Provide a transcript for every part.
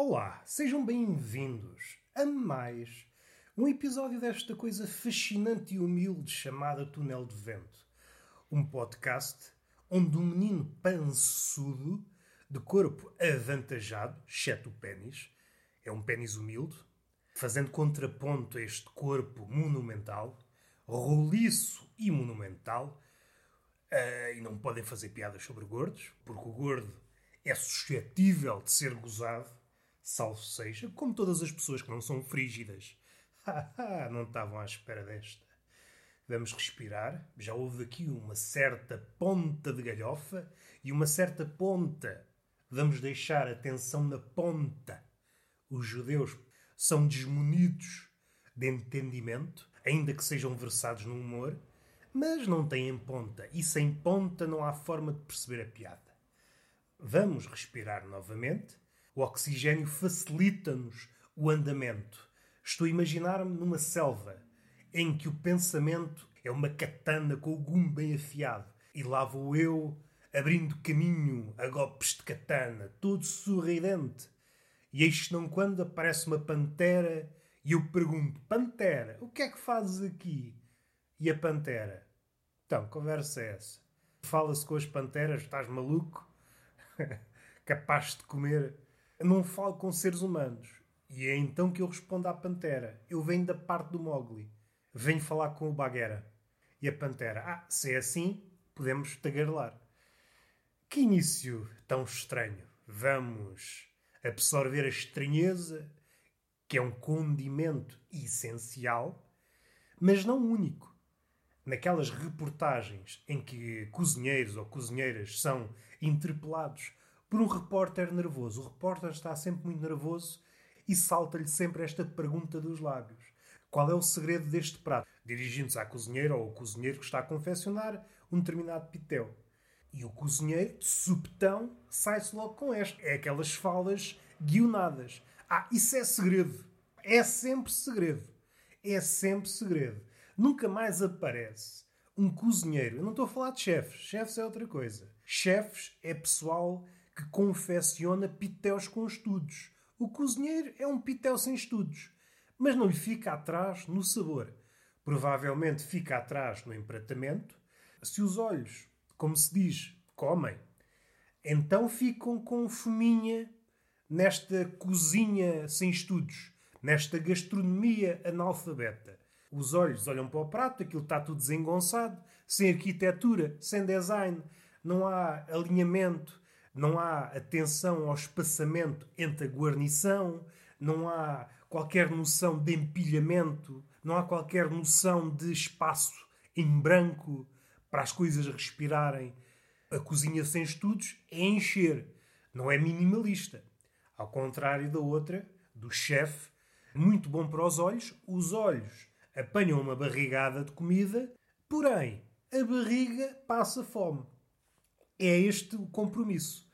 Olá, sejam bem-vindos a mais um episódio desta coisa fascinante e humilde chamada Túnel de Vento. Um podcast onde um menino pançudo, de corpo avantajado, exceto o pênis, é um pênis humilde, fazendo contraponto a este corpo monumental, roliço e monumental, uh, e não podem fazer piadas sobre gordos, porque o gordo é suscetível de ser gozado, salvo seja, como todas as pessoas que não são frígidas. não estavam à espera desta. Vamos respirar. Já houve aqui uma certa ponta de galhofa e uma certa ponta. Vamos deixar a tensão na ponta. Os judeus são desmunidos de entendimento, ainda que sejam versados no humor, mas não têm ponta. E sem ponta não há forma de perceber a piada. Vamos respirar novamente. O oxigênio facilita-nos o andamento. Estou a imaginar-me numa selva em que o pensamento é uma katana com o gume bem afiado e lá vou eu abrindo caminho a golpes de katana, todo sorridente. E eis não quando aparece uma pantera e eu pergunto: Pantera, o que é que fazes aqui? E a pantera: Então, conversa é essa? Fala-se com as panteras, estás maluco? capaz de comer. Não falo com seres humanos. E é então que eu respondo à pantera. Eu venho da parte do Mowgli. Venho falar com o Bagheera. E a pantera. Ah, se é assim, podemos tagarelar. Que início tão estranho. Vamos absorver a estranheza, que é um condimento essencial, mas não único. Naquelas reportagens em que cozinheiros ou cozinheiras são interpelados por um repórter nervoso. O repórter está sempre muito nervoso e salta-lhe sempre esta pergunta dos lábios: Qual é o segredo deste prato? Dirigindo-se à cozinheira ou ao cozinheiro que está a confeccionar um determinado pitel. E o cozinheiro, de subtão, sai-se logo com esta. É aquelas falas guionadas. Ah, isso é segredo. É sempre segredo. É sempre segredo. Nunca mais aparece um cozinheiro. Eu não estou a falar de chefes. Chefes é outra coisa. Chefes é pessoal que confecciona pitéus com estudos. O cozinheiro é um pitel sem estudos, mas não lhe fica atrás no sabor. Provavelmente fica atrás no empratamento. Se os olhos, como se diz, comem, então ficam com fominha nesta cozinha sem estudos, nesta gastronomia analfabeta. Os olhos olham para o prato, aquilo está tudo desengonçado, sem arquitetura, sem design, não há alinhamento, não há atenção ao espaçamento entre a guarnição, não há qualquer noção de empilhamento, não há qualquer noção de espaço em branco para as coisas respirarem. A cozinha sem estudos é encher, não é minimalista. Ao contrário da outra, do chefe, muito bom para os olhos, os olhos apanham uma barrigada de comida, porém a barriga passa fome. É este o compromisso.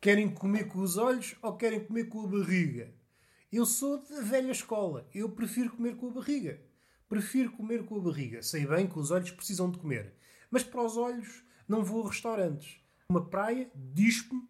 Querem comer com os olhos ou querem comer com a barriga? Eu sou da velha escola. Eu prefiro comer com a barriga. Prefiro comer com a barriga. Sei bem que os olhos precisam de comer. Mas para os olhos não vou a restaurantes. Uma praia, dispo-me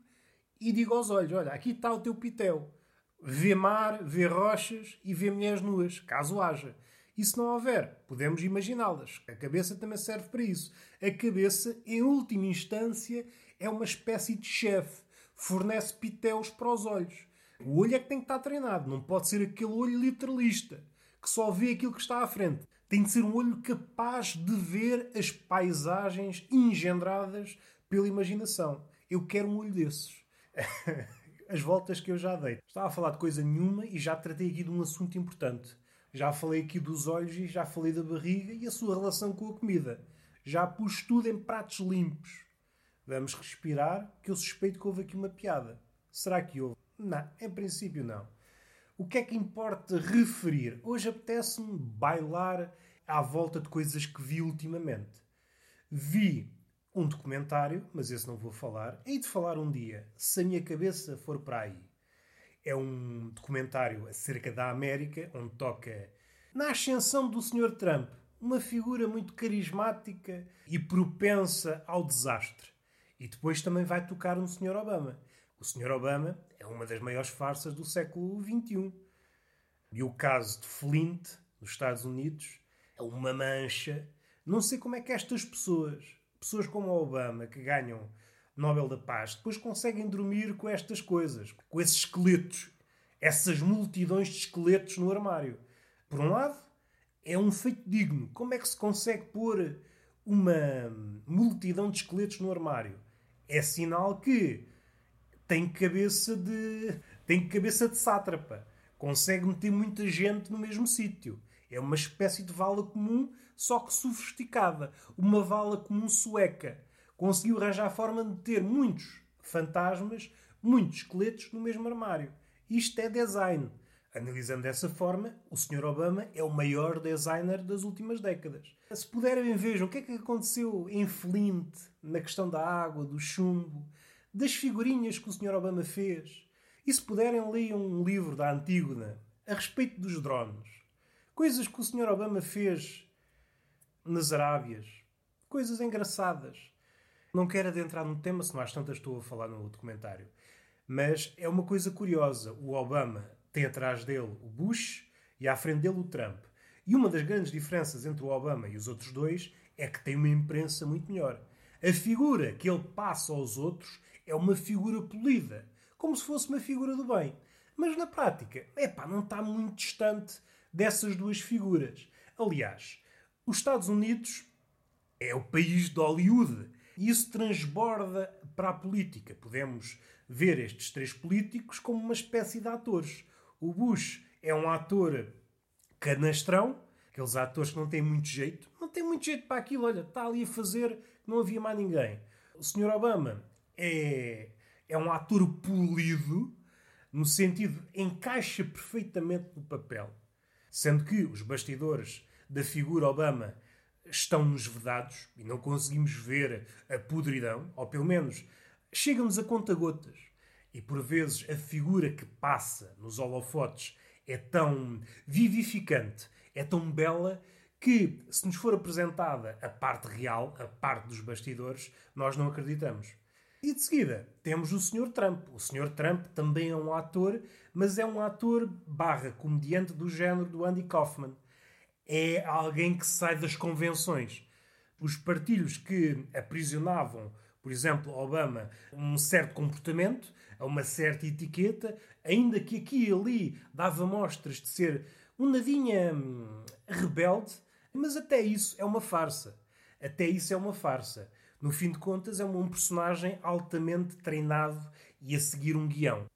e digo aos olhos: Olha, aqui está o teu pitel. Vê mar, vê rochas e vê mulheres nuas, caso haja. E se não houver, podemos imaginá-las. A cabeça também serve para isso. A cabeça, em última instância, é uma espécie de chefe fornece pitéus para os olhos. O olho é que tem que estar treinado, não pode ser aquele olho literalista que só vê aquilo que está à frente. Tem de ser um olho capaz de ver as paisagens engendradas pela imaginação. Eu quero um olho desses. as voltas que eu já dei. Estava a falar de coisa nenhuma e já tratei aqui de um assunto importante. Já falei aqui dos olhos e já falei da barriga e a sua relação com a comida. Já pus tudo em pratos limpos. Vamos respirar, que eu suspeito que houve aqui uma piada. Será que houve? Não, em princípio não. O que é que importa referir? Hoje apetece-me bailar à volta de coisas que vi ultimamente. Vi um documentário, mas esse não vou falar. Hei de falar um dia, se a minha cabeça for para aí. É um documentário acerca da América, onde toca na ascensão do Sr. Trump, uma figura muito carismática e propensa ao desastre. E depois também vai tocar no Sr. Obama. O Sr. Obama é uma das maiores farsas do século XXI. E o caso de Flint, nos Estados Unidos, é uma mancha. Não sei como é que estas pessoas, pessoas como o Obama, que ganham Nobel da Paz, depois conseguem dormir com estas coisas, com esses esqueletos, essas multidões de esqueletos no armário. Por um lado, é um feito digno. Como é que se consegue pôr uma multidão de esqueletos no armário? É sinal que tem cabeça de tem cabeça de sátrapa. Consegue meter muita gente no mesmo sítio. É uma espécie de vala comum, só que sofisticada. Uma vala comum sueca. Conseguiu arranjar a forma de ter muitos fantasmas, muitos esqueletos no mesmo armário. Isto é design. Analisando dessa forma, o Sr. Obama é o maior designer das últimas décadas. Se puderem, vejam o que é que aconteceu em Flint, na questão da água, do chumbo, das figurinhas que o Sr. Obama fez. E se puderem, leiam um livro da Antígona a respeito dos drones. Coisas que o Sr. Obama fez nas Arábias. Coisas engraçadas. Não quero adentrar no tema, se às tantas estou a falar no documentário. Mas é uma coisa curiosa. O Obama tem atrás dele o Bush e à frente dele o Trump. E uma das grandes diferenças entre o Obama e os outros dois é que tem uma imprensa muito melhor. A figura que ele passa aos outros é uma figura polida, como se fosse uma figura do bem. Mas na prática, epá, não está muito distante dessas duas figuras. Aliás, os Estados Unidos é o país de Hollywood. Isso transborda para a política. Podemos ver estes três políticos como uma espécie de atores. O Bush é um ator canastrão, aqueles atores que não têm muito jeito, não tem muito jeito para aquilo, olha, está ali a fazer, não havia mais ninguém. O Sr. Obama é, é um ator polido, no sentido encaixa perfeitamente no papel. Sendo que os bastidores da figura Obama estão-nos vedados e não conseguimos ver a podridão, ou pelo menos chega-nos a conta-gotas. E por vezes a figura que passa nos holofotes é tão vivificante, é tão bela, que se nos for apresentada a parte real, a parte dos bastidores, nós não acreditamos. E de seguida temos o Sr. Trump. O Sr. Trump também é um ator, mas é um ator barra comediante do género do Andy Kaufman. É alguém que sai das convenções. Os partilhos que aprisionavam, por exemplo, Obama, um certo comportamento, a uma certa etiqueta, ainda que aqui e ali dava mostras de ser um nadinha hum, rebelde, mas até isso é uma farsa. Até isso é uma farsa. No fim de contas, é um personagem altamente treinado e a seguir um guião.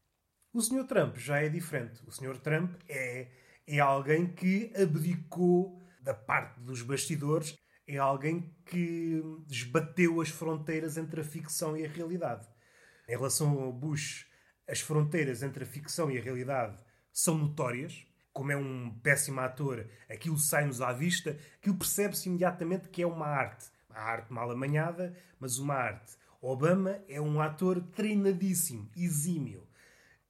O Sr. Trump já é diferente. O Sr. Trump é, é alguém que abdicou da parte dos bastidores, é alguém que desbateu as fronteiras entre a ficção e a realidade. Em relação ao Bush, as fronteiras entre a ficção e a realidade são notórias. Como é um péssimo ator, aquilo sai-nos à vista, aquilo percebe-se imediatamente que é uma arte. Uma arte mal amanhada, mas uma arte. Obama é um ator treinadíssimo, exímio,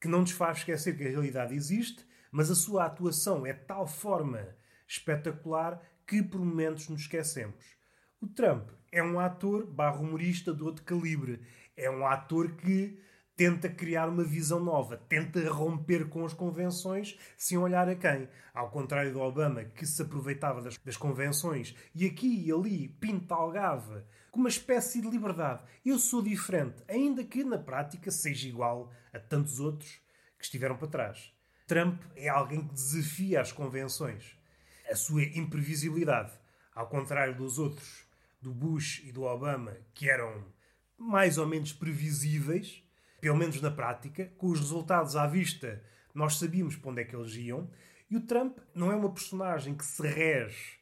que não nos faz esquecer que a realidade existe, mas a sua atuação é de tal forma espetacular que por momentos nos esquecemos. O Trump é um ator barro humorista de outro calibre é um ator que tenta criar uma visão nova, tenta romper com as convenções sem olhar a quem. Ao contrário do Obama, que se aproveitava das, das convenções e aqui e ali pintalgava com uma espécie de liberdade. Eu sou diferente, ainda que na prática seja igual a tantos outros que estiveram para trás. Trump é alguém que desafia as convenções, a sua imprevisibilidade. Ao contrário dos outros, do Bush e do Obama, que eram mais ou menos previsíveis, pelo menos na prática, com os resultados à vista, nós sabíamos para onde é que eles iam. E o Trump não é uma personagem que se rege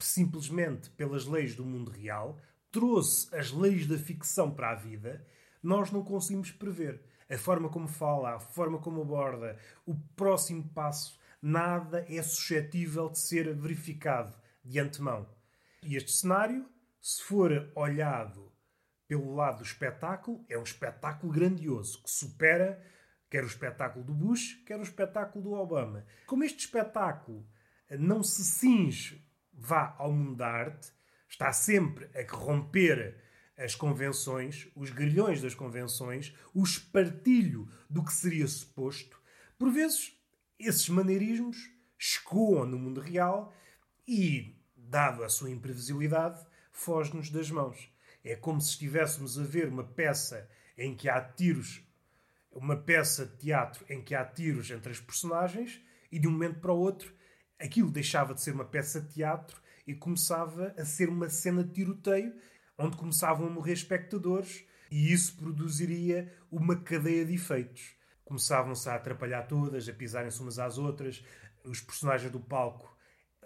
simplesmente pelas leis do mundo real, trouxe as leis da ficção para a vida, nós não conseguimos prever. A forma como fala, a forma como aborda, o próximo passo, nada é suscetível de ser verificado de antemão. E este cenário, se for olhado pelo lado do espetáculo, é um espetáculo grandioso que supera quer o espetáculo do Bush, quer o espetáculo do Obama. Como este espetáculo não se cinge, vá ao mundo da arte, está sempre a romper as convenções, os grilhões das convenções, o espartilho do que seria suposto. Por vezes, esses maneirismos escoam no mundo real e, dado a sua imprevisibilidade, foge-nos das mãos. É como se estivéssemos a ver uma peça em que há tiros, uma peça de teatro em que há tiros entre as personagens e de um momento para o outro aquilo deixava de ser uma peça de teatro e começava a ser uma cena de tiroteio onde começavam a morrer espectadores e isso produziria uma cadeia de efeitos. Começavam-se a atrapalhar todas, a pisarem-se umas às outras, os personagens do palco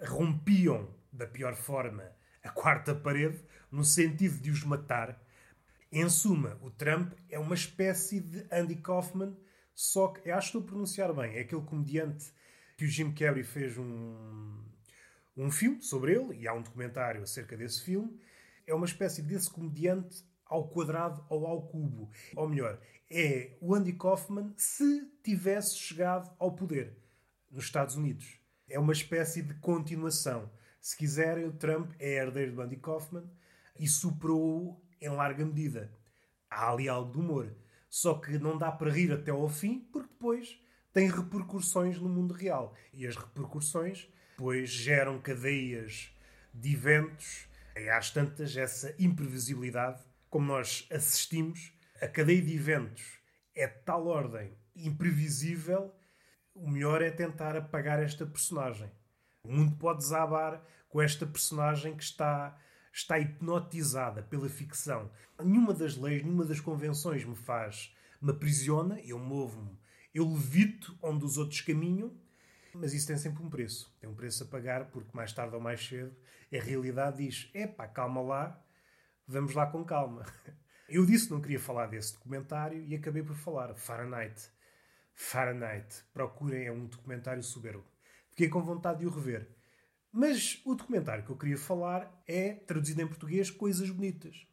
rompiam da pior forma a quarta parede, no sentido de os matar. Em suma, o Trump é uma espécie de Andy Kaufman, só que, acho que estou a pronunciar bem, é aquele comediante que o Jim Carrey fez um, um filme sobre ele, e há um documentário acerca desse filme. É uma espécie desse comediante ao quadrado ou ao cubo. Ou melhor, é o Andy Kaufman se tivesse chegado ao poder nos Estados Unidos. É uma espécie de continuação. Se quiserem, o Trump é herdeiro do Andy Kaufman e superou-o em larga medida. Há ali algo de humor. Só que não dá para rir até ao fim, porque depois tem repercussões no mundo real. E as repercussões, pois, geram cadeias de eventos. E às tantas, essa imprevisibilidade, como nós assistimos, a cadeia de eventos é de tal ordem imprevisível, o melhor é tentar apagar esta personagem. O mundo pode desabar com esta personagem que está, está hipnotizada pela ficção. Nenhuma das leis, nenhuma das convenções me faz, me aprisiona, eu movo-me eu levito onde os outros caminham, mas isso tem sempre um preço. Tem um preço a pagar, porque mais tarde ou mais cedo a realidade diz: epá, calma lá, vamos lá com calma. Eu disse que não queria falar desse documentário e acabei por falar. Fahrenheit. Fahrenheit. Procurem, é um documentário soberbo. Fiquei com vontade de o rever. Mas o documentário que eu queria falar é, traduzido em português, Coisas Bonitas.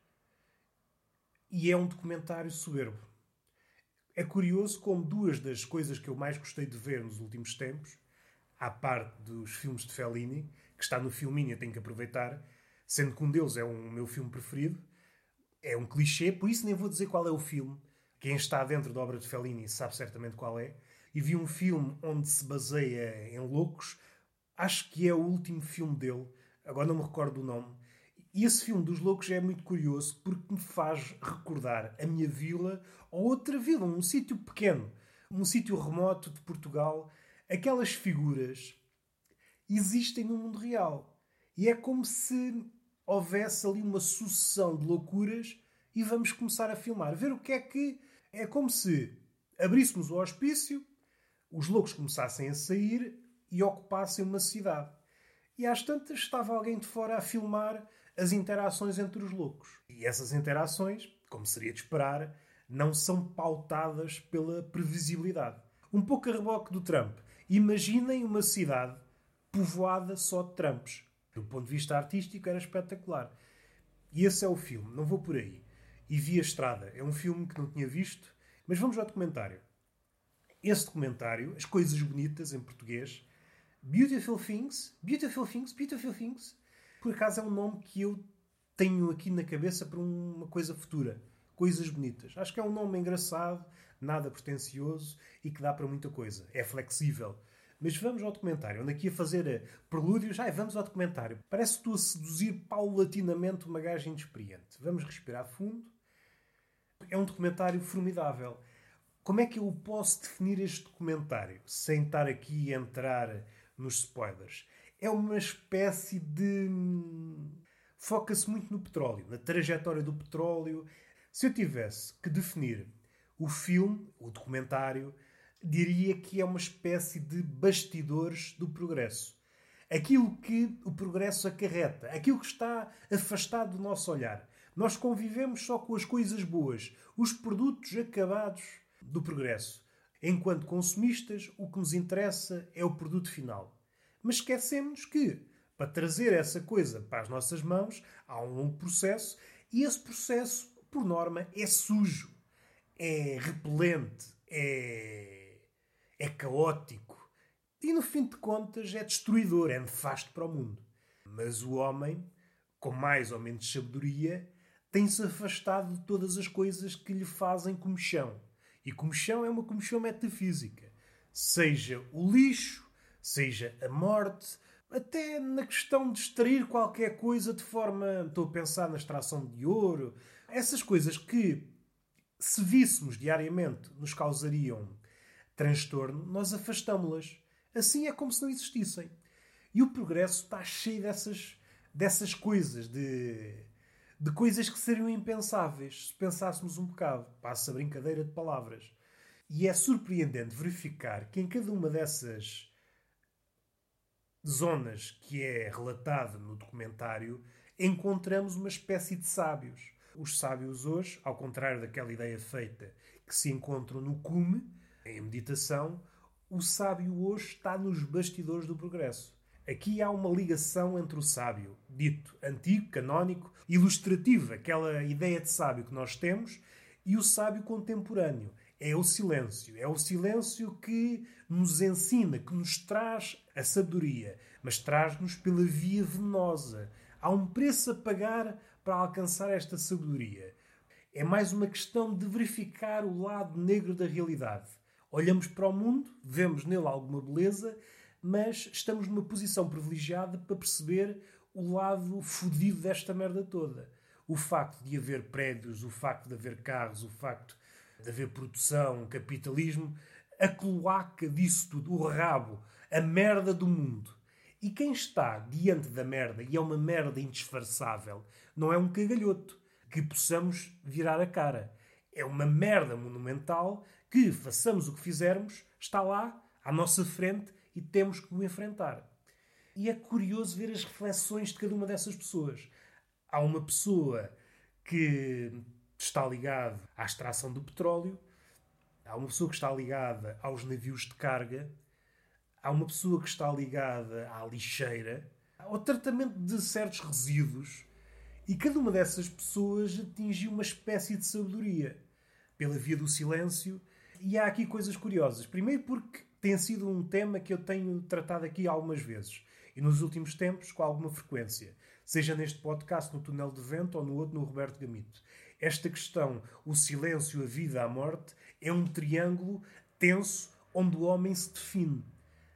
E é um documentário soberbo. É curioso como duas das coisas que eu mais gostei de ver nos últimos tempos, à parte dos filmes de Fellini, que está no filminho, eu tenho que aproveitar, sendo que um deles é o um meu filme preferido, é um clichê, por isso nem vou dizer qual é o filme. Quem está dentro da obra de Fellini sabe certamente qual é. E vi um filme onde se baseia em loucos, acho que é o último filme dele, agora não me recordo do nome. E esse filme dos loucos é muito curioso porque me faz recordar a minha vila ou outra vila, um sítio pequeno, um sítio remoto de Portugal. Aquelas figuras existem no mundo real. E é como se houvesse ali uma sucessão de loucuras e vamos começar a filmar. Ver o que é que. É como se abríssemos o hospício, os loucos começassem a sair e ocupassem uma cidade. E às tantas estava alguém de fora a filmar as interações entre os loucos. E essas interações, como seria de esperar, não são pautadas pela previsibilidade. Um pouco a reboque do Trump. Imaginem uma cidade povoada só de Trumps. Do ponto de vista artístico era espetacular. E esse é o filme, não vou por aí. E vi a Estrada, é um filme que não tinha visto, mas vamos ao documentário. Esse documentário, As Coisas Bonitas em português, Beautiful Things, Beautiful Things, Beautiful Things, por acaso é um nome que eu tenho aqui na cabeça para uma coisa futura. Coisas bonitas. Acho que é um nome engraçado, nada pretencioso e que dá para muita coisa. É flexível. Mas vamos ao documentário. Ando aqui a fazer eh, prelúdios. Ai, vamos ao documentário. Parece estou a seduzir paulatinamente uma gaja inexperiente. Vamos respirar fundo. É um documentário formidável. Como é que eu posso definir este documentário sem estar aqui a entrar nos spoilers? é uma espécie de. foca-se muito no petróleo, na trajetória do petróleo. Se eu tivesse que definir o filme, o documentário, diria que é uma espécie de bastidores do progresso. Aquilo que o progresso acarreta, aquilo que está afastado do nosso olhar. Nós convivemos só com as coisas boas, os produtos acabados do progresso. Enquanto consumistas, o que nos interessa é o produto final. Mas esquecemos que, para trazer essa coisa para as nossas mãos, há um longo processo e esse processo, por norma, é sujo, é repelente, é, é caótico e, no fim de contas, é destruidor, é nefasto para o mundo. Mas o homem, com mais ou menos sabedoria, tem-se afastado de todas as coisas que lhe fazem comichão. E comichão é uma comichão metafísica. Seja o lixo, seja a morte, até na questão de extrair qualquer coisa de forma. Estou a pensar na extração de ouro. Essas coisas que, se víssemos diariamente, nos causariam transtorno, nós afastámo-las. Assim é como se não existissem. E o progresso está cheio dessas, dessas coisas, de, de coisas que seriam impensáveis se pensássemos um bocado. Passa a brincadeira de palavras. E é surpreendente verificar que em cada uma dessas zonas que é relatada no documentário, encontramos uma espécie de sábios. Os sábios hoje, ao contrário daquela ideia feita que se encontram no cume, em meditação, o sábio hoje está nos bastidores do progresso. Aqui há uma ligação entre o sábio, dito antigo, canónico, ilustrativo, aquela ideia de sábio que nós temos, e o sábio contemporâneo. É o silêncio. É o silêncio que nos ensina, que nos traz a sabedoria, mas traz-nos pela via venenosa. Há um preço a pagar para alcançar esta sabedoria. É mais uma questão de verificar o lado negro da realidade. Olhamos para o mundo, vemos nele alguma beleza, mas estamos numa posição privilegiada para perceber o lado fodido desta merda toda. O facto de haver prédios, o facto de haver carros, o facto de haver produção, capitalismo, a cloaca disso tudo, o rabo, a merda do mundo. E quem está diante da merda, e é uma merda indisfarçável, não é um cagalhoto que possamos virar a cara. É uma merda monumental que, façamos o que fizermos, está lá, à nossa frente, e temos que o enfrentar. E é curioso ver as reflexões de cada uma dessas pessoas. Há uma pessoa que está ligada à extração do petróleo, há uma pessoa que está ligada aos navios de carga, há uma pessoa que está ligada à lixeira, ao tratamento de certos resíduos, e cada uma dessas pessoas atingiu uma espécie de sabedoria pela via do silêncio. E há aqui coisas curiosas. Primeiro, porque tem sido um tema que eu tenho tratado aqui algumas vezes e nos últimos tempos com alguma frequência, seja neste podcast no Túnel de Vento ou no outro no Roberto Gamito. Esta questão, o silêncio, a vida, a morte, é um triângulo tenso onde o homem se define.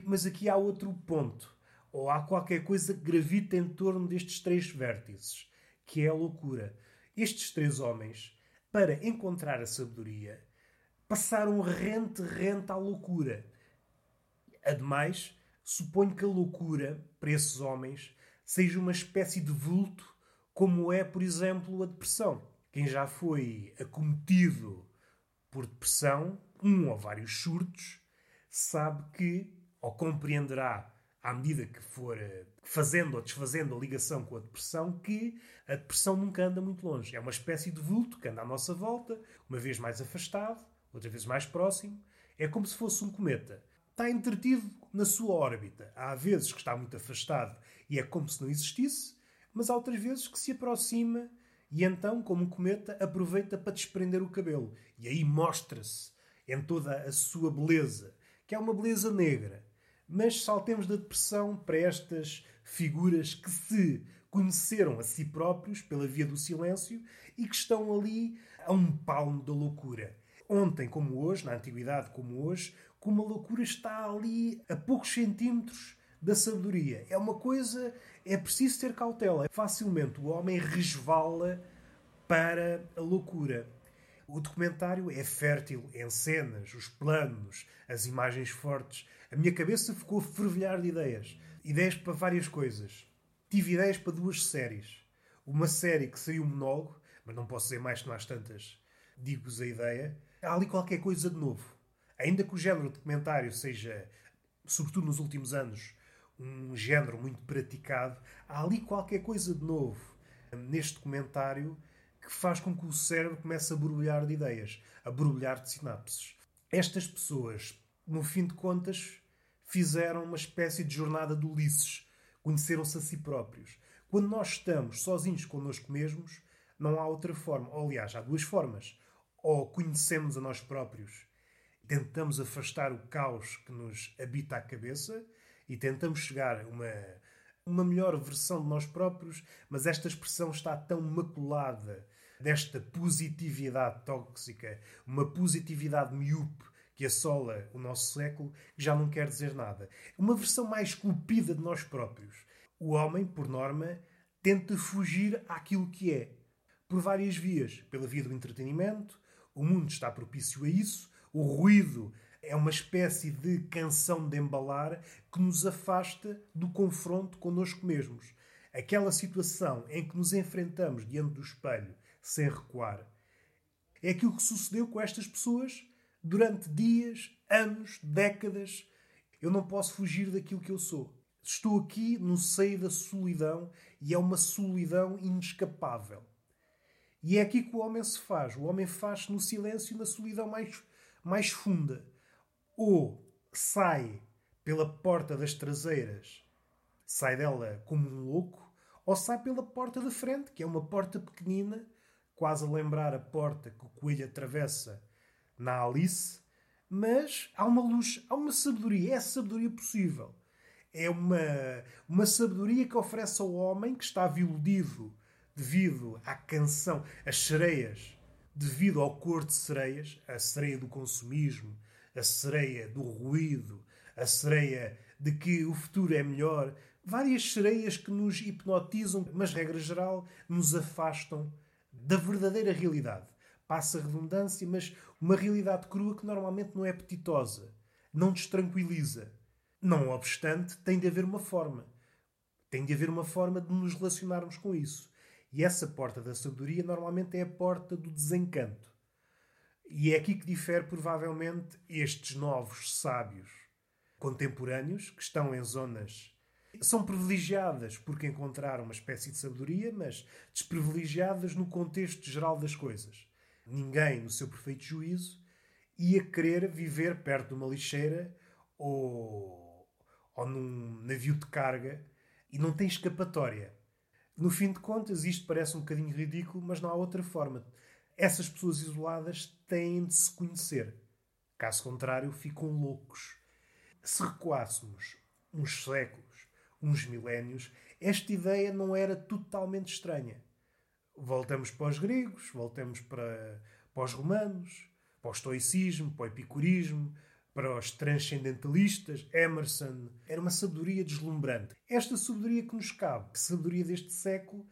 Mas aqui há outro ponto, ou há qualquer coisa que gravita em torno destes três vértices, que é a loucura. Estes três homens, para encontrar a sabedoria, passaram rente rente à loucura. Ademais, suponho que a loucura, para esses homens, seja uma espécie de vulto, como é, por exemplo, a depressão. Quem já foi acometido por depressão, um ou vários surtos, sabe que, ou compreenderá à medida que for eh, fazendo ou desfazendo a ligação com a depressão, que a depressão nunca anda muito longe. É uma espécie de vulto que anda à nossa volta, uma vez mais afastado, outra vez mais próximo. É como se fosse um cometa está entretido na sua órbita. Há vezes que está muito afastado e é como se não existisse, mas há outras vezes que se aproxima e então, como um cometa, aproveita para desprender o cabelo. E aí mostra-se em toda a sua beleza, que é uma beleza negra. Mas saltemos da depressão para estas figuras que se conheceram a si próprios pela via do silêncio e que estão ali a um palmo da loucura. Ontem, como hoje, na antiguidade como hoje, como a loucura está ali a poucos centímetros da sabedoria. É uma coisa, é preciso ter cautela. Facilmente o homem resvala para a loucura. O documentário é fértil em cenas, os planos, as imagens fortes. A minha cabeça ficou a fervilhar de ideias. Ideias para várias coisas. Tive ideias para duas séries. Uma série que saiu monólogo, mas não posso dizer mais que não às tantas. Digo-vos a ideia. Há ali qualquer coisa de novo Ainda que o género documentário seja, sobretudo nos últimos anos, um género muito praticado, há ali qualquer coisa de novo neste documentário que faz com que o cérebro comece a borbulhar de ideias, a borbulhar de sinapses. Estas pessoas, no fim de contas, fizeram uma espécie de jornada de Ulisses. Conheceram-se a si próprios. Quando nós estamos sozinhos connosco mesmos, não há outra forma. Ou, aliás, há duas formas. Ou conhecemos a nós próprios tentamos afastar o caos que nos habita a cabeça e tentamos chegar a uma, uma melhor versão de nós próprios, mas esta expressão está tão maculada desta positividade tóxica, uma positividade miúpe que assola o nosso século, que já não quer dizer nada. Uma versão mais esculpida de nós próprios. O homem, por norma, tenta fugir àquilo que é. Por várias vias. Pela via do entretenimento, o mundo está propício a isso, o ruído é uma espécie de canção de embalar que nos afasta do confronto connosco mesmos. Aquela situação em que nos enfrentamos diante do espelho sem recuar. É aquilo que sucedeu com estas pessoas durante dias, anos, décadas. Eu não posso fugir daquilo que eu sou. Estou aqui no seio da solidão e é uma solidão inescapável. E é aqui que o homem se faz. O homem faz-se no silêncio e na solidão mais, mais funda. Ou sai pela porta das traseiras, sai dela como um louco, ou sai pela porta da frente, que é uma porta pequenina, quase a lembrar a porta que o coelho atravessa na Alice, mas há uma luz, há uma sabedoria, é a sabedoria possível é uma, uma sabedoria que oferece ao homem que estava iludido devido à canção, as sereias, devido ao cor de sereias, a sereia do consumismo, a sereia do ruído, a sereia de que o futuro é melhor, várias sereias que nos hipnotizam, mas regra geral nos afastam da verdadeira realidade. Passa a redundância, mas uma realidade crua que normalmente não é apetitosa, não nos tranquiliza não obstante, tem de haver uma forma. Tem de haver uma forma de nos relacionarmos com isso. E essa porta da sabedoria normalmente é a porta do desencanto. E é aqui que difere provavelmente estes novos sábios contemporâneos que estão em zonas são privilegiadas porque encontraram uma espécie de sabedoria, mas desprivilegiadas no contexto geral das coisas. Ninguém, no seu perfeito juízo, ia querer viver perto de uma lixeira ou ou num navio de carga e não tem escapatória. No fim de contas, isto parece um bocadinho ridículo, mas não há outra forma. Essas pessoas isoladas têm de se conhecer. Caso contrário, ficam loucos. Se recuássemos uns séculos, uns milénios, esta ideia não era totalmente estranha. Voltamos para os gregos, voltamos para, para os romanos, para o estoicismo, para o epicurismo, para os transcendentalistas, Emerson, era uma sabedoria deslumbrante. Esta sabedoria que nos cabe, a sabedoria deste século,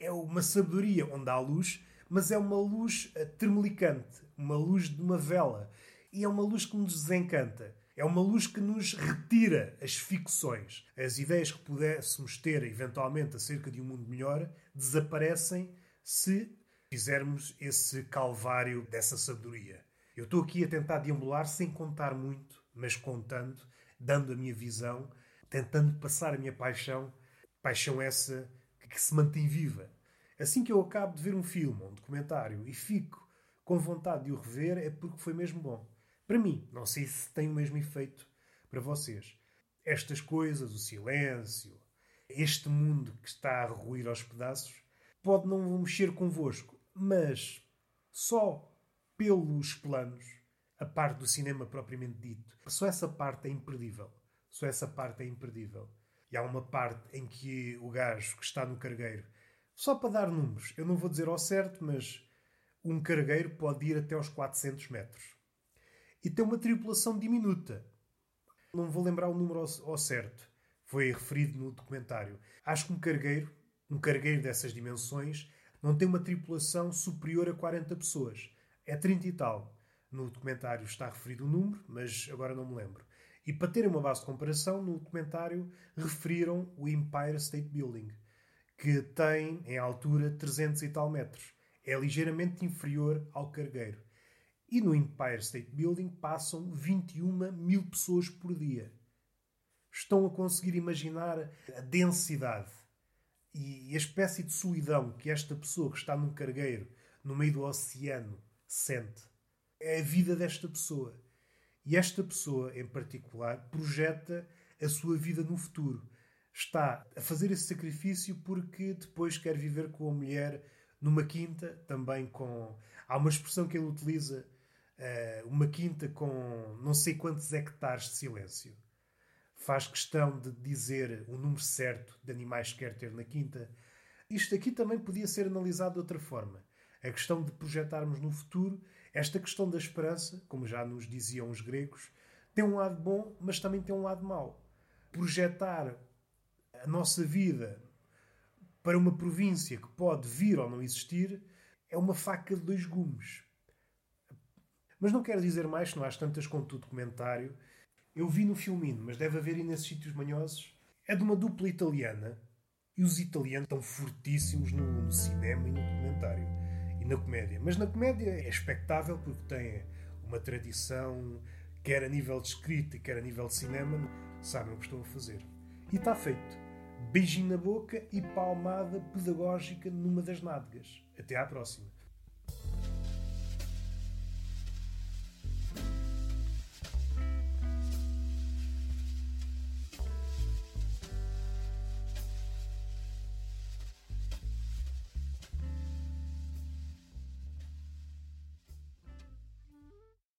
é uma sabedoria onde há luz, mas é uma luz eh, termelicante, uma luz de uma vela. E é uma luz que nos desencanta. É uma luz que nos retira as ficções. As ideias que pudéssemos ter eventualmente acerca de um mundo melhor desaparecem se fizermos esse calvário dessa sabedoria. Eu estou aqui a tentar deambular sem contar muito, mas contando, dando a minha visão, tentando passar a minha paixão, paixão essa que se mantém viva. Assim que eu acabo de ver um filme um documentário e fico com vontade de o rever, é porque foi mesmo bom. Para mim, não sei se tem o mesmo efeito para vocês. Estas coisas, o silêncio, este mundo que está a ruir aos pedaços, pode não mexer convosco, mas só pelos planos, a parte do cinema propriamente dito. Só essa parte é imperdível. Só essa parte é imperdível. E há uma parte em que o gajo que está no cargueiro, só para dar números, eu não vou dizer ao certo, mas um cargueiro pode ir até aos 400 metros. E tem uma tripulação diminuta. Não vou lembrar o número ao, certo. Foi referido no documentário. Acho que um cargueiro, um cargueiro dessas dimensões, não tem uma tripulação superior a 40 pessoas. É 30 e tal. No documentário está referido o número, mas agora não me lembro. E para terem uma base de comparação, no documentário referiram o Empire State Building, que tem em altura 300 e tal metros. É ligeiramente inferior ao cargueiro. E no Empire State Building passam 21 mil pessoas por dia. Estão a conseguir imaginar a densidade e a espécie de solidão que esta pessoa que está num cargueiro, no meio do oceano, sente. É a vida desta pessoa. E esta pessoa, em particular, projeta a sua vida no futuro. Está a fazer esse sacrifício porque depois quer viver com a mulher numa quinta, também com. Há uma expressão que ele utiliza, uh, uma quinta com não sei quantos hectares de silêncio. Faz questão de dizer o número certo de animais que quer ter na quinta. Isto aqui também podia ser analisado de outra forma. a questão de projetarmos no futuro, esta questão da esperança, como já nos diziam os gregos, tem um lado bom, mas também tem um lado mau. Projetar a nossa vida para uma província que pode vir ou não existir é uma faca de dois gumes. Mas não quero dizer mais, não há tantas conto o documentário. Eu vi no filminho, mas deve haver nesses sítios manhosos. É de uma dupla italiana. E os italianos estão fortíssimos no, no cinema e no documentário. E na comédia. Mas na comédia é expectável porque tem uma tradição quer a nível de escrita, quer a nível de cinema, sabem o que estão a fazer. E está feito. Beijinho na boca e palmada pedagógica numa das nádegas. Até à próxima.